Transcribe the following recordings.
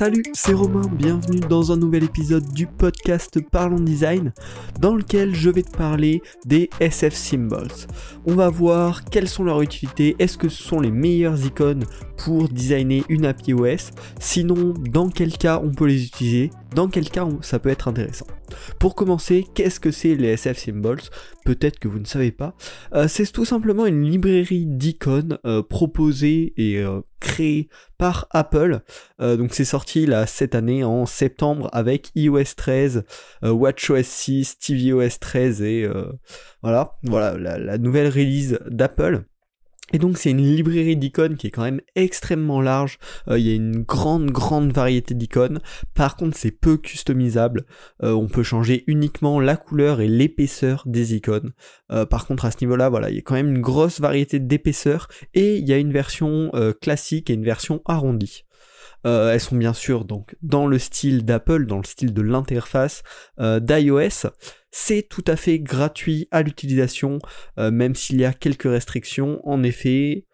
Salut, c'est Romain, bienvenue dans un nouvel épisode du podcast Parlons Design, dans lequel je vais te parler des SF Symbols. On va voir quelles sont leurs utilités, est-ce que ce sont les meilleures icônes pour designer une appli OS, sinon dans quel cas on peut les utiliser, dans quel cas ça peut être intéressant. Pour commencer, qu'est-ce que c'est les SF Symbols? Peut-être que vous ne savez pas. Euh, c'est tout simplement une librairie d'icônes euh, proposée et euh, créée par Apple. Euh, donc c'est sorti là cette année en septembre avec iOS 13, euh, WatchOS 6, tvOS 13 et euh, voilà, voilà la, la nouvelle release d'Apple. Et donc c'est une librairie d'icônes qui est quand même extrêmement large. Euh, Il y a une grande grande variété d'icônes. Par contre c'est peu customisable. Euh, on peut changer uniquement la couleur et l'épaisseur des icônes. Euh, par contre à ce niveau-là, voilà, il y a quand même une grosse variété d'épaisseur et il y a une version classique et une version arrondie. Elles sont bien sûr donc dans le style d'Apple, dans le style de l'interface d'iOS. C'est tout à fait gratuit à l'utilisation, euh, même s'il y a quelques restrictions. En effet,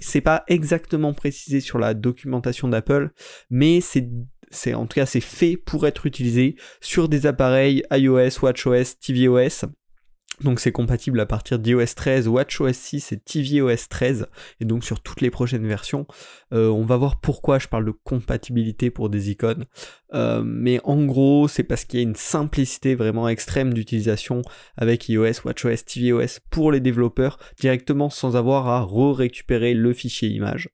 c'est pas exactement précisé sur la documentation d'Apple, mais c'est c'est en tout cas c'est fait pour être utilisé sur des appareils iOS, WatchOS, tvOS. Donc c'est compatible à partir d'iOS 13, WatchOS 6 et tvOS 13 et donc sur toutes les prochaines versions. Euh, on va voir pourquoi je parle de compatibilité pour des icônes. Euh, mais en gros, c'est parce qu'il y a une simplicité vraiment extrême d'utilisation avec iOS, WatchOS, tvOS pour les développeurs directement sans avoir à re-récupérer le fichier image.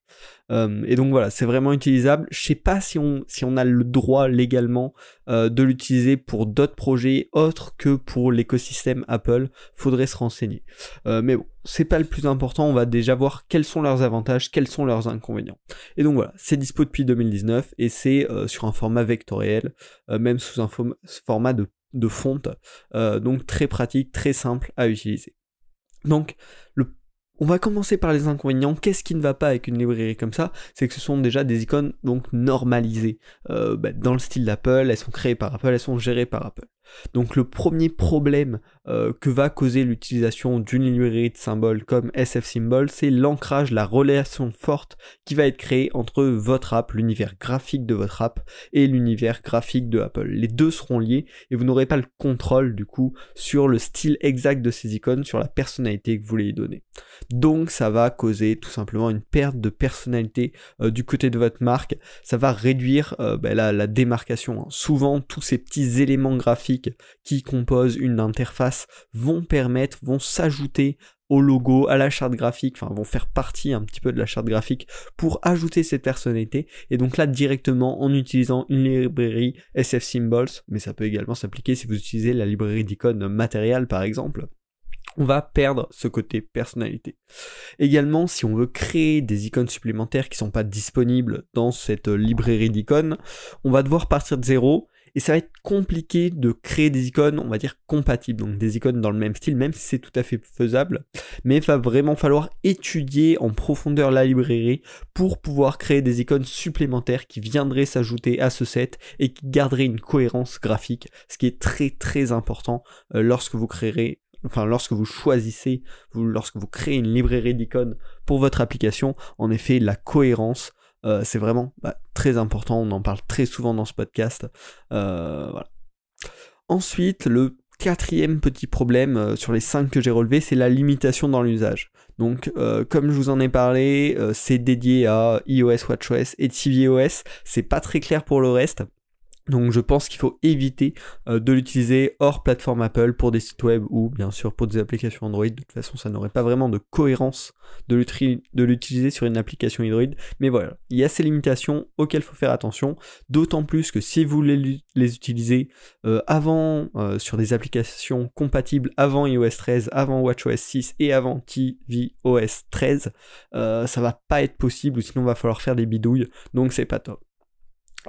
Euh, et donc voilà, c'est vraiment utilisable. Je sais pas si on, si on a le droit légalement euh, de l'utiliser pour d'autres projets autres que pour l'écosystème Apple. Faudrait se renseigner. Euh, mais bon, c'est pas le plus important. On va déjà voir quels sont leurs avantages, quels sont leurs inconvénients. Et donc voilà, c'est dispo depuis 2019 et c'est euh, sur un format vectoriel, euh, même sous un form- format de, de fonte. Euh, donc très pratique, très simple à utiliser. Donc on va commencer par les inconvénients. Qu'est-ce qui ne va pas avec une librairie comme ça? C'est que ce sont déjà des icônes donc normalisées bah, dans le style d'Apple. Elles sont créées par Apple, elles sont gérées par Apple. Donc le premier problème euh, que va causer l'utilisation d'une librairie de symboles comme SF Symbol, c'est l'ancrage, la relation forte qui va être créée entre votre app, l'univers graphique de votre app, et l'univers graphique de Apple. Les deux seront liés et vous n'aurez pas le contrôle du coup sur le style exact de ces icônes, sur la personnalité que vous voulez y donner. Donc ça va causer tout simplement une perte de personnalité euh, du côté de votre marque. Ça va réduire euh, la, la démarcation. hein. Souvent tous ces petits éléments graphiques qui composent une interface vont permettre, vont s'ajouter au logo, à la charte graphique, enfin vont faire partie un petit peu de la charte graphique pour ajouter cette personnalité. Et donc là directement en utilisant une librairie SF Symbols, mais ça peut également s'appliquer si vous utilisez la librairie d'icônes matérielles par exemple on va perdre ce côté personnalité. Également, si on veut créer des icônes supplémentaires qui sont pas disponibles dans cette librairie d'icônes, on va devoir partir de zéro et ça va être compliqué de créer des icônes, on va dire compatibles, donc des icônes dans le même style, même si c'est tout à fait faisable, mais il va vraiment falloir étudier en profondeur la librairie pour pouvoir créer des icônes supplémentaires qui viendraient s'ajouter à ce set et qui garderaient une cohérence graphique, ce qui est très très important euh, lorsque vous créerez enfin lorsque vous choisissez, lorsque vous créez une librairie d'icônes pour votre application, en effet, la cohérence, euh, c'est vraiment bah, très important, on en parle très souvent dans ce podcast. Euh. Ensuite, le quatrième petit problème euh, sur les cinq que j'ai relevés, c'est la limitation dans l'usage. Donc, comme je vous en ai parlé, c'est dédié à iOS, WatchOS et tvOS. C'est pas très clair pour le reste. Donc je pense qu'il faut éviter euh, de l'utiliser hors plateforme Apple pour des sites web ou bien sûr pour des applications Android. De toute façon, ça n'aurait pas vraiment de cohérence de l'utiliser sur une application Android. Mais voilà, il y a ces limitations auxquelles il faut faire attention. D'autant plus que si vous voulez l'u- les utiliser euh, avant euh, sur des applications compatibles avant iOS 13, avant WatchOS 6 et avant tvOS 13, euh, ça va pas être possible ou sinon va falloir faire des bidouilles. Donc c'est pas top.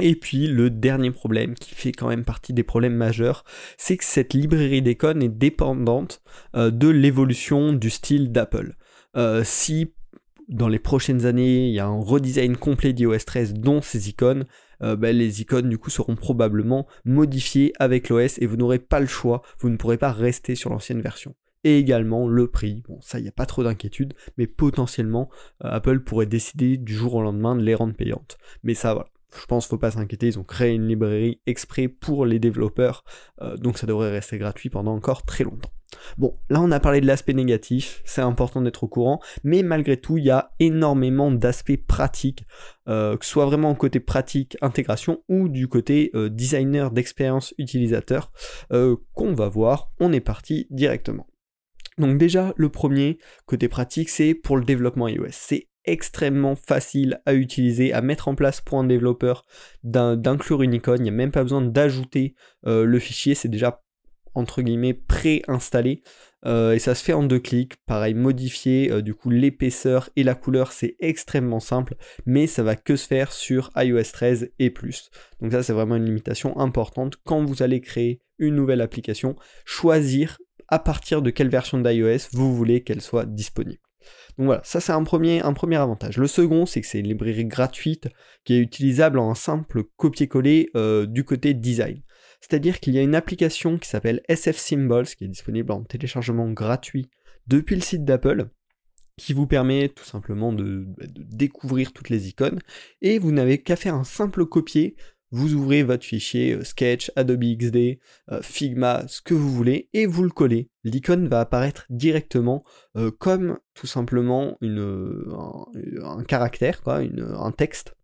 Et puis le dernier problème qui fait quand même partie des problèmes majeurs, c'est que cette librairie d'icônes est dépendante euh, de l'évolution du style d'Apple. Euh, si dans les prochaines années il y a un redesign complet d'iOS 13 dont ces icônes, ben, les icônes du coup seront probablement modifiées avec l'OS et vous n'aurez pas le choix, vous ne pourrez pas rester sur l'ancienne version. et également le prix. Bon, ça, il n'y a pas trop d'inquiétude, mais potentiellement, Apple pourrait décider du jour au lendemain de les rendre payantes. Mais ça, voilà. Je pense faut pas s'inquiéter, ils ont créé une librairie exprès pour les développeurs, euh, donc ça devrait rester gratuit pendant encore très longtemps. Bon, là on a parlé de l'aspect négatif, c'est important d'être au courant, mais malgré tout, il y a énormément d'aspects pratiques, euh, que ce soit vraiment côté pratique, intégration, ou du côté euh, designer d'expérience utilisateur, qu'on va voir. On est parti directement. Donc déjà, le premier côté pratique, c'est pour le développement iOS. Extrêmement facile à utiliser, à mettre en place pour un développeur d'inclure une icône. Il n'y a même pas besoin d'ajouter le fichier, c'est déjà entre guillemets préinstallé euh, et ça se fait en deux clics. Pareil, modifier euh, du coup l'épaisseur et la couleur, c'est extrêmement simple, mais ça va que se faire sur iOS 13 et plus. Donc ça, c'est vraiment une limitation importante quand vous allez créer une nouvelle application. Choisir à partir de quelle version d'iOS vous voulez qu'elle soit disponible. Donc voilà, ça c'est un premier, avantage. Le second, c'est que c'est une librairie gratuite qui est utilisable en un simple copier-coller euh, du côté design. C'est-à-dire qu'il y a une application qui s'appelle SF Symbols, qui est disponible en téléchargement gratuit depuis le site d'Apple, qui vous permet tout simplement de, bah, découvrir toutes les icônes, et vous n'avez qu'à faire un simple copier, vous ouvrez votre fichier euh, Sketch, Adobe XD, euh, Figma, ce que vous voulez, et vous le collez. L'icône va apparaître directement euh, comme tout simplement un, caractère, un texte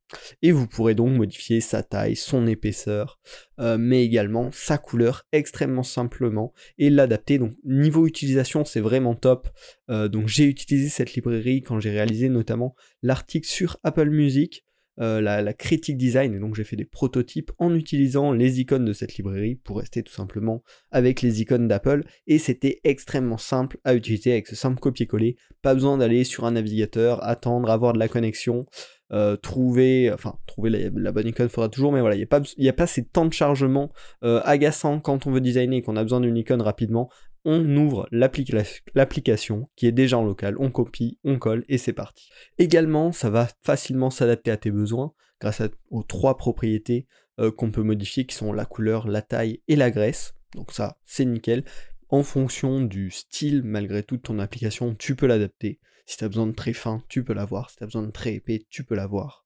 et vous pourrez donc modifier sa taille, son épaisseur, mais également sa couleur extrêmement simplement et l'adapter. Donc niveau utilisation, c'est vraiment top. Donc j'ai utilisé cette librairie quand j'ai réalisé notamment l'article sur Apple Music. Euh, la, critique design, et donc j'ai fait des prototypes en utilisant les icônes de cette librairie pour rester tout simplement avec les icônes d'Apple, et c'était extrêmement simple à utiliser avec ce simple copier-coller, pas besoin d'aller sur un navigateur, attendre, avoir de la connexion, euh, trouver, enfin trouver la, bonne icône faudra toujours, mais voilà, il n'y a, pas, a pas ces temps de chargement euh, agaçants quand on veut designer et qu'on a besoin d'une icône rapidement. On ouvre l'application qui est déjà en local, on copie, on colle et c'est parti. Également, ça va facilement s'adapter à tes besoins grâce aux trois propriétés euh, qu'on peut modifier qui sont la couleur, la taille et la graisse. Donc ça, c'est nickel. En fonction du style, malgré tout, de ton application, tu peux l'adapter. Si tu as besoin de très fin, tu peux l'avoir. Si tu as besoin de très épais, tu peux l'avoir.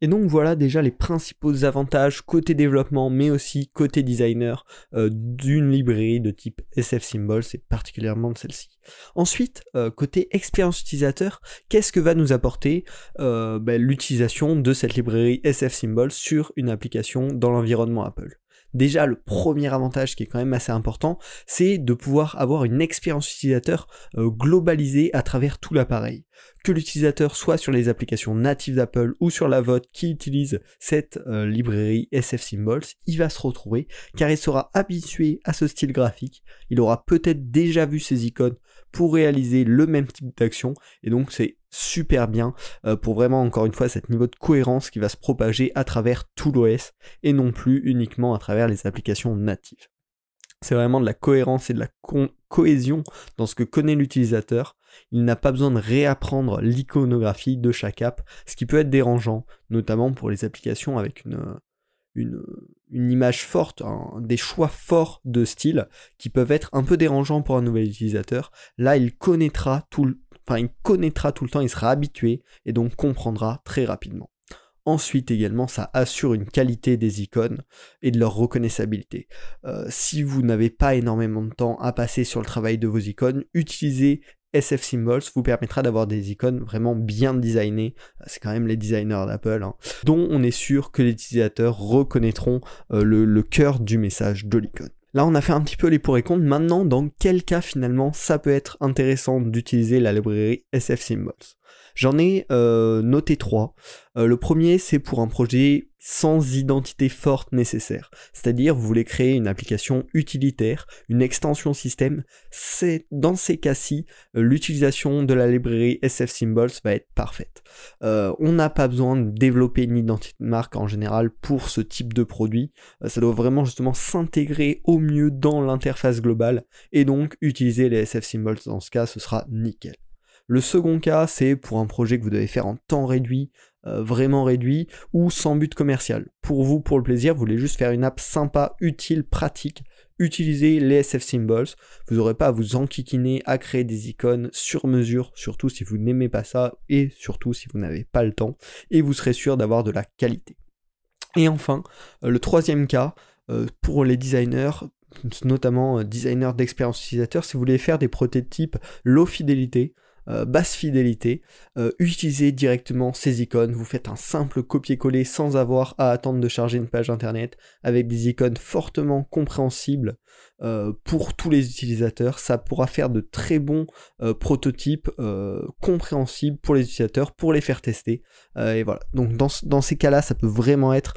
Et donc voilà déjà les principaux avantages côté développement, mais aussi côté designer euh, d'une librairie de type SF Symbols et particulièrement de celle-ci. Ensuite, euh, côté expérience utilisateur, qu'est-ce que va nous apporter euh, ben, l'utilisation de cette librairie SF Symbols sur une application dans l'environnement Apple? Déjà, le premier avantage qui est quand même assez important, c'est de pouvoir avoir une expérience utilisateur euh, globalisée à travers tout l'appareil. Que l'utilisateur soit sur les applications natives d'Apple ou sur la vote qui utilise cette euh, librairie SF Symbols, il va se retrouver car il sera habitué à ce style graphique, il aura peut-être déjà vu ces icônes pour réaliser le même type d'action. Et donc c'est super bien euh, pour vraiment encore une fois cet niveau de cohérence qui va se propager à travers tout l'OS et non plus uniquement à travers les applications natives. C'est vraiment de la cohérence et de la cohésion dans ce que connaît l'utilisateur. Il n'a pas besoin de réapprendre l'iconographie de chaque app, ce qui peut être dérangeant, notamment pour les applications avec une, image forte, des choix forts de style qui peuvent être un peu dérangeants pour un nouvel utilisateur. Là, il connaîtra tout, enfin il connaîtra tout le temps, il sera habitué et donc comprendra très rapidement. Ensuite également, ça assure une qualité des icônes et de leur reconnaissabilité. Euh, si vous n'avez pas énormément de temps à passer sur le travail de vos icônes, utilisez SF Symbols vous permettra d'avoir des icônes vraiment bien designées. C'est quand même les designers d'Apple, hein, dont on est sûr que les utilisateurs reconnaîtront euh, le cœur du message de l'icône. Là, on a fait un petit peu les pour et contre. Maintenant, dans quel cas finalement ça peut être intéressant d'utiliser la librairie SF Symbols? J'en ai euh, noté trois. Euh, le premier, c'est pour un projet sans identité forte nécessaire. C'est-à-dire, vous voulez créer une application utilitaire, une extension système. C'est dans ces cas-ci, euh, l'utilisation de la librairie SF Symbols va être parfaite. on n'a pas besoin de développer une identité de marque en général pour ce type de produit. ça doit vraiment justement s'intégrer au mieux dans l'interface globale et donc utiliser les SF Symbols dans ce cas, ce sera nickel. Le second cas, c'est pour un projet que vous devez faire en temps réduit, euh, vraiment réduit, ou sans but commercial. Pour vous, pour le plaisir, vous voulez juste faire une app sympa, utile, pratique. utilisez les SF Symbols. Vous n'aurez pas à vous enquiquiner à créer des icônes sur mesure, surtout si vous n'aimez pas ça et surtout si vous n'avez pas le temps. Et vous serez sûr d'avoir de la qualité. Et enfin, euh, le troisième cas, euh, pour les designers, notamment euh, designers d'expérience utilisateur, si vous voulez faire des prototypes low fidélité, basse fidélité, utilisez directement ces icônes, vous faites un simple copier-coller sans avoir à attendre de charger une page internet, avec des icônes fortement compréhensibles pour tous les utilisateurs, ça pourra faire de très bons prototypes compréhensibles pour les utilisateurs, pour les faire tester, et voilà. Donc dans, dans ces cas-là, ça peut vraiment être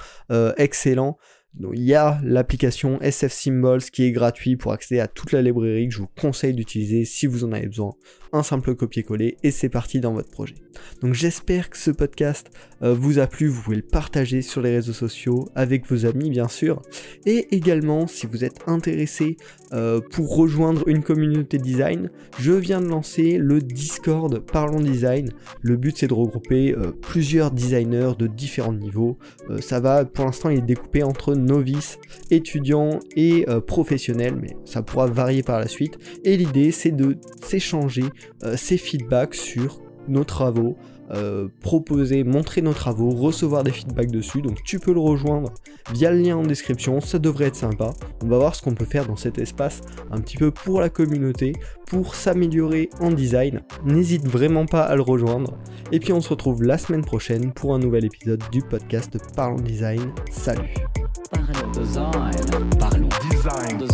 excellent. Donc, il y a l'application SF Symbols qui est gratuite pour accéder à toute la librairie que je vous conseille d'utiliser si vous en avez besoin. Un simple copier-coller et c'est parti dans votre projet. Donc j'espère que ce podcast euh, vous a plu, vous pouvez le partager sur les réseaux sociaux avec vos amis bien sûr. Et également si vous êtes intéressé euh, pour rejoindre une communauté design, je viens de lancer le Discord Parlons Design. Le but c'est de regrouper euh, plusieurs designers de différents niveaux. ça va pour l'instant il est découpé entre novices, étudiants et euh, professionnels, mais ça pourra varier par la suite. Et l'idée, c'est de s'échanger euh, ces feedbacks sur nos travaux, euh, proposer, montrer nos travaux, recevoir des feedbacks dessus. Donc tu peux le rejoindre via le lien en description, ça devrait être sympa. On va voir ce qu'on peut faire dans cet espace un petit peu pour la communauté, pour s'améliorer en design. N'hésite vraiment pas à le rejoindre. Et puis on se retrouve la semaine prochaine pour un nouvel épisode du podcast Parlons Design. Salut Design. Parlons. Design. Design.